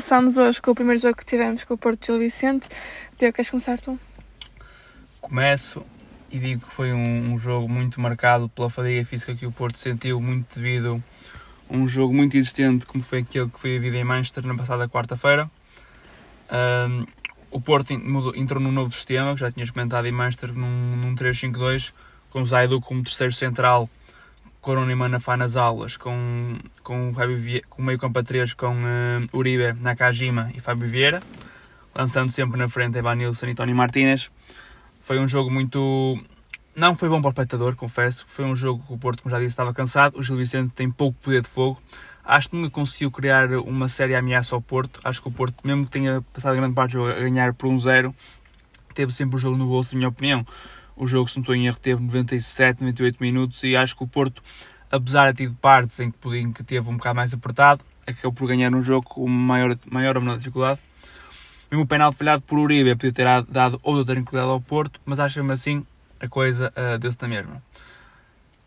começamos hoje com o primeiro jogo que tivemos com o Porto Gil Vicente. Diogo, queres começar tu? Começo e digo que foi um, um, jogo muito marcado pela fadiga física que o Porto sentiu, muito devido a um jogo muito existente como foi aquele que foi a vida em Manchester na passada quarta-feira. Um, o Porto entrou num novo sistema, que já tinhas comentado em Manchester, num, num 3-5-2, com o Zaidu como terceiro central, Corona e Manafá nas aulas, com, com, Fábio com o meio campo a 3 com uh, Uribe, Nakajima e Fábio Vieira, lançando sempre na frente Evanilson e Tony Martínez. Foi um jogo muito. Não foi bom para o espectador, confesso. Foi um jogo que o Porto, como já disse, estava cansado. O Gil Vicente tem pouco poder de fogo. Acho que nunca conseguiu criar uma séria ameaça ao Porto. Acho que o Porto, mesmo que tenha passado grande parte do jogo a ganhar por um zero, teve sempre o jogo no bolso, na minha opinião. O jogo, se não estou em erro, teve 97, 98 minutos e acho que o Porto, apesar de ter tido partes em que, em que teve um bocado mais apertado, acabou por ganhar um jogo com maior, maior ou menor dificuldade. Mesmo o penal falhado por Uribe podia ter dado outra tranquilidade ao Porto, mas acho mesmo assim a coisa uh, desse na mesma.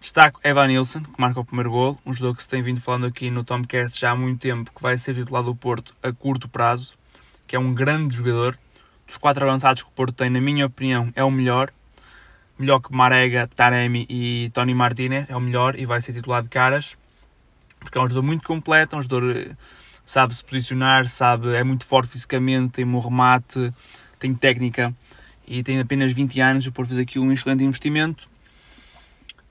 Destaco Evan Nilsson, que marca o primeiro gol, um jogador que se tem vindo falando aqui no Tomcast já há muito tempo, que vai ser titular do Porto a curto prazo, que é um grande jogador. Dos quatro avançados que o Porto tem, na minha opinião, é o melhor. Melhor que Marega, Taremi e Tony Martinez, é o melhor e vai ser titular de caras. Porque é um jogador muito completo, é um jogador eh, sabe se posicionar, sabe, é muito forte fisicamente, tem um remate, tem técnica e tem apenas 20 anos. O Porto fez aqui um excelente investimento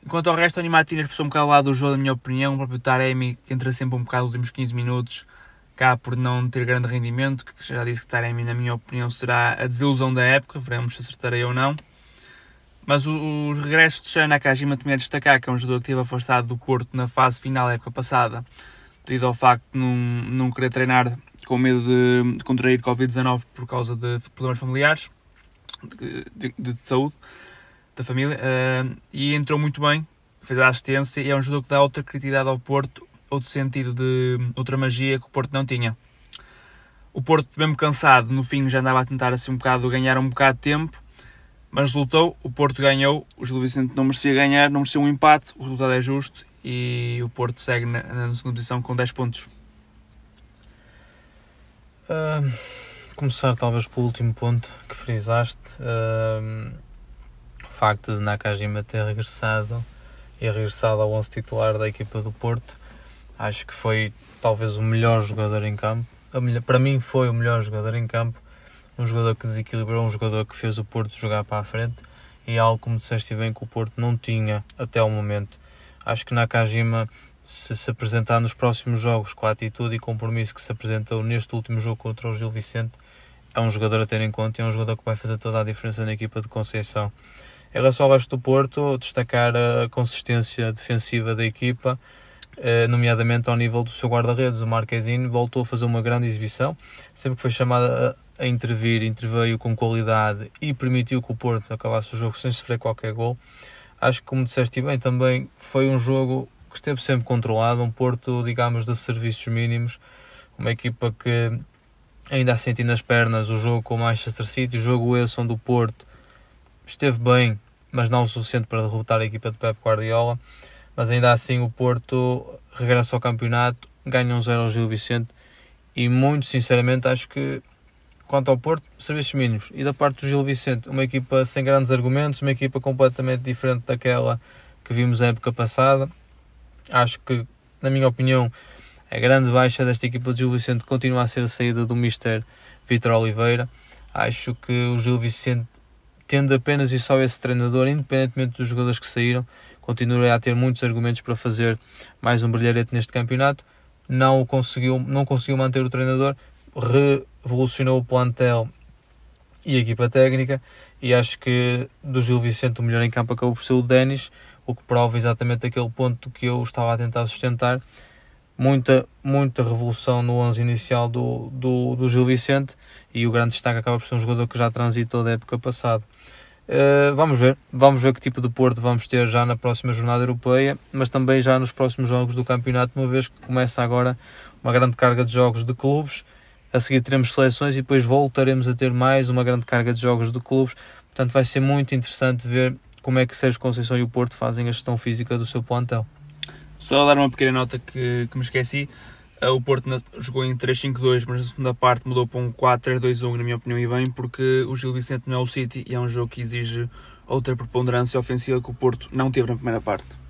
Enquanto ao resto, o Animatinas passou um bocado lá do jogo, na minha opinião. O próprio Taremi, que entra sempre um bocado nos últimos 15 minutos, cá por não ter grande rendimento, que já disse que Taremi, na minha opinião, será a desilusão da época. Veremos se acertarei ou não. Mas os regressos de Shan Nakajima também a destacar, que é um jogador que esteve afastado do Porto na fase final da época passada, devido ao facto de não, não querer treinar com medo de, de contrair Covid-19 por causa de problemas familiares, de, de, de saúde da família, uh, e entrou muito bem, fez a assistência e é um jogador que dá outra criatividade ao Porto, outro sentido de outra magia que o Porto não tinha. O Porto, mesmo cansado, no fim já andava a tentar assim um bocado ganhar um bocado de tempo, mas resultou, o Porto ganhou, o Gil Vicente não merecia ganhar, não merecia um empate, o resultado é justo e o Porto segue na, na segunda posição com 10 pontos. Uh, começar talvez pelo último ponto que frisaste. Uh, facto de Nakajima ter regressado e regressado ao 11 titular da equipa do Porto, acho que foi talvez o melhor jogador em campo. Melhor, para mim foi o melhor jogador em campo, um jogador que desequilibrou, um jogador que fez o Porto jogar para a frente e algo como disseste bem que o Porto não tinha até o momento. Acho que Nakajima se se apresentar nos próximos jogos com a atitude e compromisso que se apresentou neste último jogo contra o Gil Vicente, é um jogador a ter em conta e é um jogador que vai fazer toda a diferença na equipa de Conceição. Em relação ao resto do Porto, destacar a consistência defensiva da equipa, eh, nomeadamente ao nível do seu guarda-redes. O Marquezine voltou a fazer uma grande exibição, sempre que foi chamado a, intervir, interveio com qualidade e permitiu que o Porto acabasse o jogo sem sofrer qualquer gol. Acho que, como disseste bem, também foi um jogo que esteve sempre controlado, um Porto, digamos, de serviços mínimos, uma equipa que ainda a sentir nas pernas o jogo com o Manchester City, o jogo esse onde o Porto esteve bem, mas não o suficiente para derrotar a equipa de Pep Guardiola. Mas ainda assim o Porto regressa ao campeonato, ganha um 0 ao Gil Vicente e muito sinceramente acho que quanto ao Porto, serviços mínimos. E da parte do Gil Vicente, uma equipa sem grandes argumentos, uma equipa completamente diferente daquela que vimos na época passada. Acho que, na minha opinião, a grande baixa desta equipa do Gil Vicente continua a ser a saída do Mister Vitor Oliveira. Acho que o Gil Vicente tendo apenas e só esse treinador, independentemente dos jogadores que saíram, continua a ter muitos argumentos para fazer mais um brilharete neste campeonato. Não conseguiu, não conseguiu manter o treinador, revolucionou o plantel e a equipa técnica e acho que do Gil Vicente o melhor em campo acabou por ser o Denis, o que prova exatamente aquele ponto que eu estava a tentar sustentar. Muita, muita revolução no 11 inicial do, do, do Gil Vicente e o grande destaque acaba por ser um jogador que já transitou da época passada. Uh, vamos ver, vamos ver que tipo de Porto vamos ter já na próxima jornada europeia, mas também já nos próximos jogos do campeonato, uma vez que começa agora uma grande carga de jogos de clubes. A seguir teremos seleções e depois voltaremos a ter mais uma grande carga de jogos de clubes. Portanto, vai ser muito interessante ver como é que Sérgio Conceição e o Porto fazem a gestão física do seu plantel. Só dar uma pequena nota que, que me esqueci. Uh, o Porto jogou em 3-5-2, mas na segunda parte mudou para um 4-3-2-1, na minha opinião, e bem, porque o Gil Vicente não é o City e é um jogo que exige outra preponderância ofensiva que o Porto não teve na primeira parte.